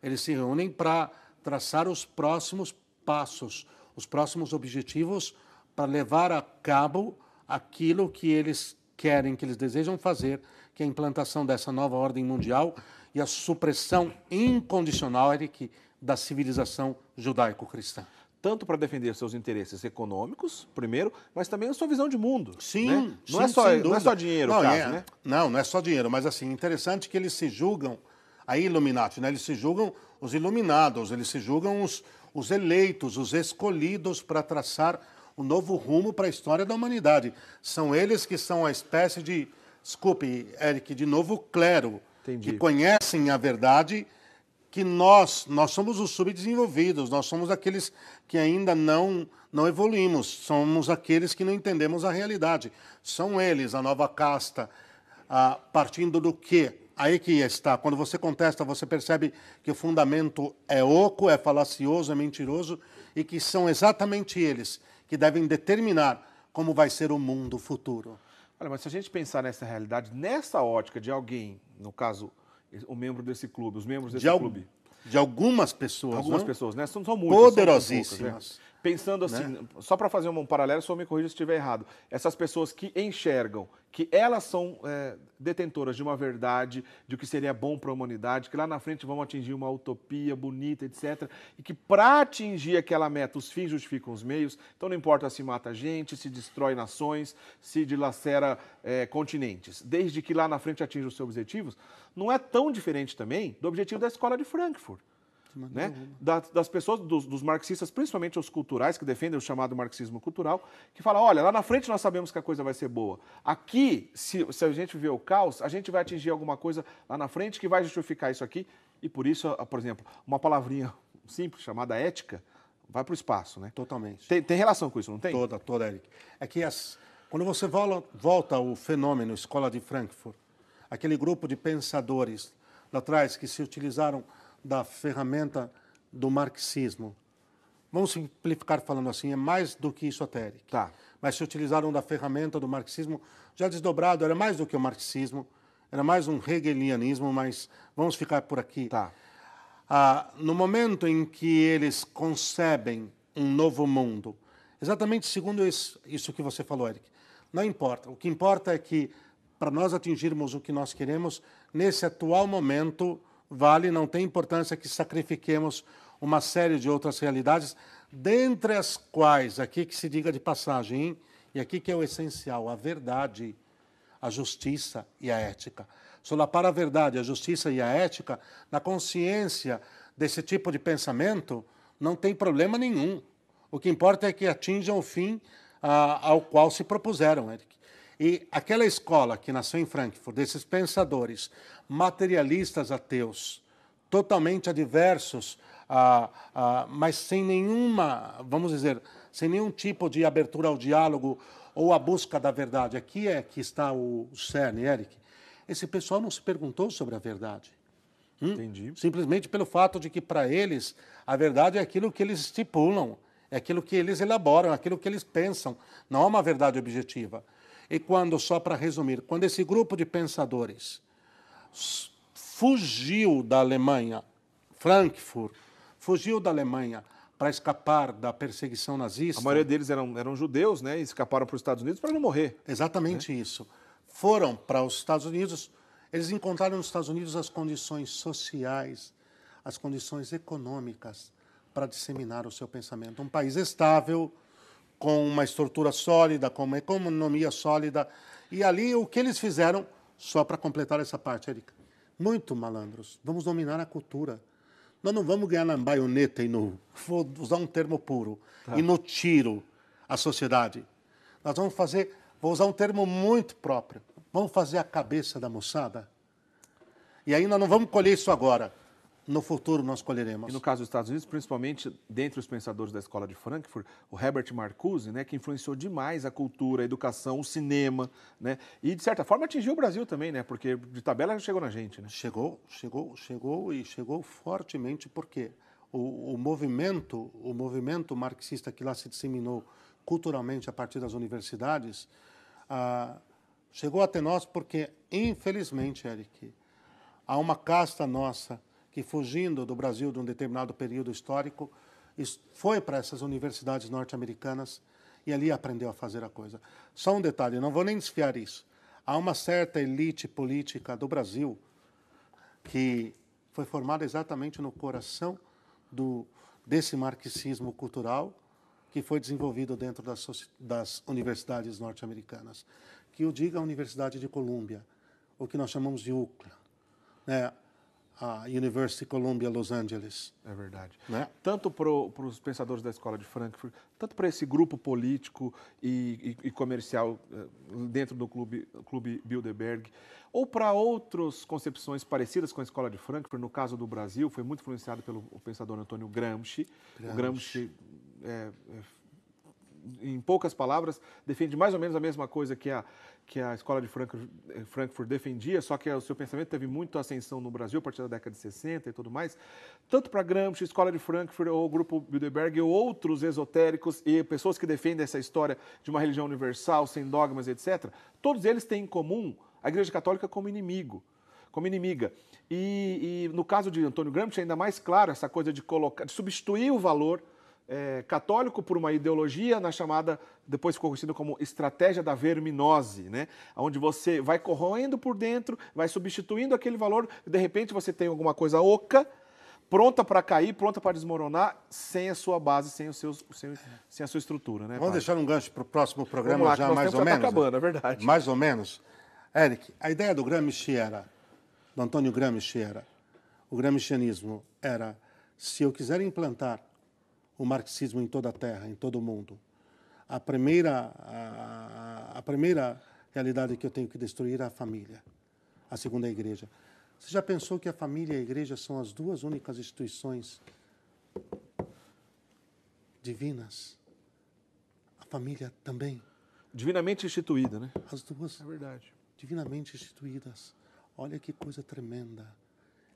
eles se reúnem para traçar os próximos passos, os próximos objetivos para levar a cabo aquilo que eles querem, que eles desejam fazer, que é a implantação dessa nova ordem mundial e a supressão incondicional Eric, da civilização judaico-cristã. Tanto para defender seus interesses econômicos, primeiro, mas também a sua visão de mundo. Sim, né? não, sim, é só, não é só dinheiro, não, caso, é, né? Não, não é só dinheiro, mas assim, interessante que eles se julgam, a Illuminati, né? eles se julgam os iluminados, eles se julgam os, os eleitos, os escolhidos para traçar um novo rumo para a história da humanidade. São eles que são a espécie de, desculpe, Eric, de novo clero, Entendi. que conhecem a verdade, que nós, nós somos os subdesenvolvidos, nós somos aqueles que ainda não, não evoluímos, somos aqueles que não entendemos a realidade. São eles, a nova casta, ah, partindo do quê? Aí que está. Quando você contesta, você percebe que o fundamento é oco, é falacioso, é mentiroso e que são exatamente eles que devem determinar como vai ser o mundo futuro. Olha, mas se a gente pensar nessa realidade, nessa ótica de alguém, no caso, o membro desse clube, os membros desse de clube. De algumas pessoas. Algumas não? pessoas, né? São, são muitas. Poderosíssimas. São poucas, né? Pensando assim, né? só para fazer um paralelo, só me corrija se estiver errado. Essas pessoas que enxergam que elas são é, detentoras de uma verdade, de o que seria bom para a humanidade, que lá na frente vão atingir uma utopia bonita, etc. E que para atingir aquela meta, os fins justificam os meios. Então não importa se mata gente, se destrói nações, se dilacera é, continentes. Desde que lá na frente atinja os seus objetivos, não é tão diferente também do objetivo da escola de Frankfurt né? Das, das, pessoas, dos, dos, marxistas, principalmente os culturais, que defendem o chamado marxismo cultural, que falam: olha, lá na frente nós sabemos que a coisa vai ser boa. Aqui, se, se a gente viver o caos, a gente vai atingir alguma coisa lá na frente que vai justificar isso aqui. E por isso, por exemplo, uma palavrinha simples chamada ética vai para o espaço, né? Totalmente. Tem, tem, relação com isso, não tem? Toda, toda, Eric. É que as, quando você volta, volta ao fenômeno Escola de Frankfurt, aquele grupo de pensadores lá atrás que se utilizaram da ferramenta do marxismo. Vamos simplificar falando assim, é mais do que esotérico. Tá. Mas se utilizaram da ferramenta do marxismo, já desdobrado, era mais do que o marxismo, era mais um hegelianismo, mas vamos ficar por aqui. Tá. Ah, no momento em que eles concebem um novo mundo, exatamente segundo isso, isso que você falou, Eric, não importa. O que importa é que, para nós atingirmos o que nós queremos, nesse atual momento, vale, não tem importância que sacrifiquemos uma série de outras realidades, dentre as quais, aqui que se diga de passagem, hein? e aqui que é o essencial, a verdade, a justiça e a ética. Solapar a verdade, a justiça e a ética, na consciência desse tipo de pensamento, não tem problema nenhum. O que importa é que atinjam o fim ah, ao qual se propuseram, Eric. E aquela escola que nasceu em Frankfurt, desses pensadores materialistas ateus, totalmente adversos, ah, ah, mas sem nenhuma, vamos dizer, sem nenhum tipo de abertura ao diálogo ou à busca da verdade. Aqui é que está o cerne, Eric. Esse pessoal não se perguntou sobre a verdade. Hum? Entendi. Simplesmente pelo fato de que, para eles, a verdade é aquilo que eles estipulam, é aquilo que eles elaboram, é aquilo que eles pensam. Não é uma verdade objetiva. E quando, só para resumir, quando esse grupo de pensadores fugiu da Alemanha, Frankfurt, fugiu da Alemanha para escapar da perseguição nazista. A maioria deles eram, eram judeus, né? E escaparam para os Estados Unidos para não morrer. Exatamente né? isso. Foram para os Estados Unidos, eles encontraram nos Estados Unidos as condições sociais, as condições econômicas para disseminar o seu pensamento. Um país estável, com uma estrutura sólida, com uma economia sólida. E ali o que eles fizeram, só para completar essa parte, Erika, muito malandros, vamos dominar a cultura. Nós não vamos ganhar na baioneta e no. Vou usar um termo puro. Tá. E no tiro a sociedade. Nós vamos fazer. Vou usar um termo muito próprio. Vamos fazer a cabeça da moçada. E aí nós não vamos colher isso agora no futuro nós colheremos. E no caso dos Estados Unidos, principalmente dentre os pensadores da escola de Frankfurt, o Herbert Marcuse, né, que influenciou demais a cultura, a educação, o cinema, né, e de certa forma atingiu o Brasil também, né, porque de tabela chegou na gente, né? Chegou, chegou, chegou e chegou fortemente porque o, o movimento, o movimento marxista que lá se disseminou culturalmente a partir das universidades, ah, chegou até nós porque, infelizmente, Eric, há uma casta nossa que, fugindo do Brasil de um determinado período histórico, foi para essas universidades norte-americanas e ali aprendeu a fazer a coisa. Só um detalhe, não vou nem desfiar isso. Há uma certa elite política do Brasil que foi formada exatamente no coração do, desse marxismo cultural que foi desenvolvido dentro das, das universidades norte-americanas. Que o diga a Universidade de Colômbia, o que nós chamamos de UCLA. Né? A University Columbia Los Angeles. É verdade. Né? Tanto para os pensadores da escola de Frankfurt, tanto para esse grupo político e, e, e, comercial eh, dentro do clube, clube Bilderberg, ou para outras concepções parecidas com a escola de Frankfurt, no caso do Brasil, foi muito influenciado pelo pensador Antônio Gramsci. Gramsci. O Gramsci é, é, em poucas palavras, defende mais ou menos a mesma coisa que a, que a escola de Frankfurt, defendia, só que o seu pensamento teve muita ascensão no Brasil a partir da década de 60 e tudo mais. Tanto para Gramsci, escola de Frankfurt, ou o grupo Bilderberg, ou outros esotéricos e pessoas que defendem essa história de uma religião universal, sem dogmas, etc., todos eles têm em comum a Igreja Católica como inimigo como inimiga. E, e, no caso de Antônio Gramsci, ainda mais claro essa coisa de colocar, de substituir o valor é, católico por uma ideologia na chamada, depois ficou conhecida como estratégia da verminose, né? onde você vai corroendo por dentro, vai substituindo aquele valor, e de repente você tem alguma coisa oca, pronta para cair, pronta para desmoronar, sem a sua base, sem, os seus, sem, sem a sua estrutura. Né, Vamos pai? deixar um gancho para o próximo programa lá, já mais ou tá menos. Tá acabando, é verdade. Mais ou menos. Eric, a ideia do Gramsci era, do Antônio Gramsci era, o gramscianismo era, se eu quiser implantar o marxismo em toda a Terra, em todo o mundo. A primeira, a, a primeira realidade que eu tenho que destruir é a família. A segunda é a igreja. Você já pensou que a família e a igreja são as duas únicas instituições divinas? A família também. Divinamente instituída, né? As duas. É verdade. Divinamente instituídas. Olha que coisa tremenda.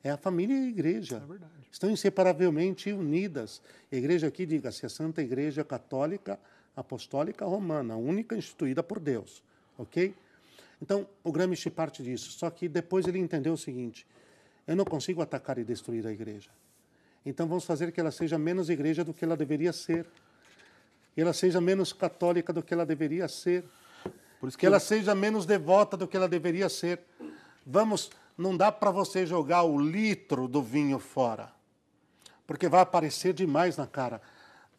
É a família e a igreja. É verdade. Estão inseparavelmente unidas. A igreja aqui, diga-se, a Santa Igreja Católica Apostólica Romana, a única instituída por Deus. Ok? Então, o Gramsci parte disso. Só que depois ele entendeu o seguinte: eu não consigo atacar e destruir a igreja. Então, vamos fazer que ela seja menos igreja do que ela deveria ser. Que ela seja menos católica do que ela deveria ser. que, que ela seja menos devota do que ela deveria ser. Vamos não dá para você jogar o litro do vinho fora, porque vai aparecer demais na cara.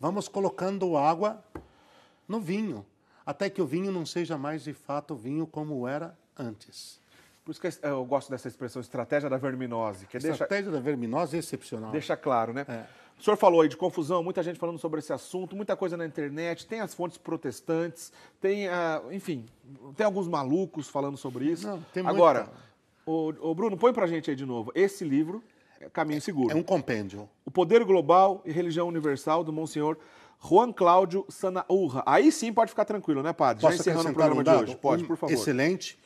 Vamos colocando água no vinho, até que o vinho não seja mais de fato vinho como era antes. Por isso que eu gosto dessa expressão, estratégia da verminose. Que estratégia deixa, da verminose é excepcional. Deixa claro, né? É. O senhor falou aí de confusão, muita gente falando sobre esse assunto, muita coisa na internet, tem as fontes protestantes, tem, uh, enfim, tem alguns malucos falando sobre isso. Não, tem Agora, muita... Ô, ô, Bruno, põe pra gente aí de novo. Esse livro, Caminho Seguro. É um compêndio. O Poder Global e Religião Universal, do Monsenhor Juan Cláudio Sanaúra. Aí sim pode ficar tranquilo, né, padre? Posso Já encerrando o programa um de hoje. Pode, um por favor. Excelente.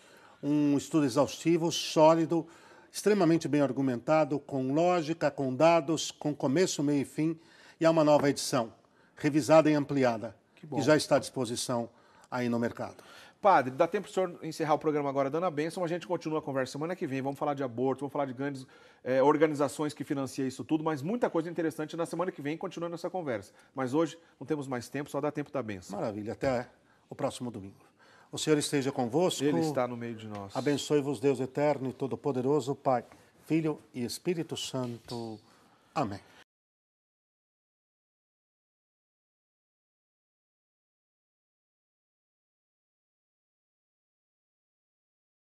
Um estudo exaustivo, sólido, extremamente bem argumentado, com lógica, com dados, com começo, meio e fim. E há uma nova edição, revisada e ampliada, que, que já está à disposição aí no mercado. Padre, dá tempo para o senhor encerrar o programa agora dando a bênção, a gente continua a conversa semana que vem, vamos falar de aborto, vamos falar de grandes é, organizações que financiam isso tudo, mas muita coisa interessante na semana que vem, continuando essa conversa. Mas hoje não temos mais tempo, só dá tempo da bênção. Maravilha, até o próximo domingo. O Senhor esteja convosco. Ele está no meio de nós. Abençoe-vos, Deus eterno e todo-poderoso, Pai, Filho e Espírito Santo. Amém.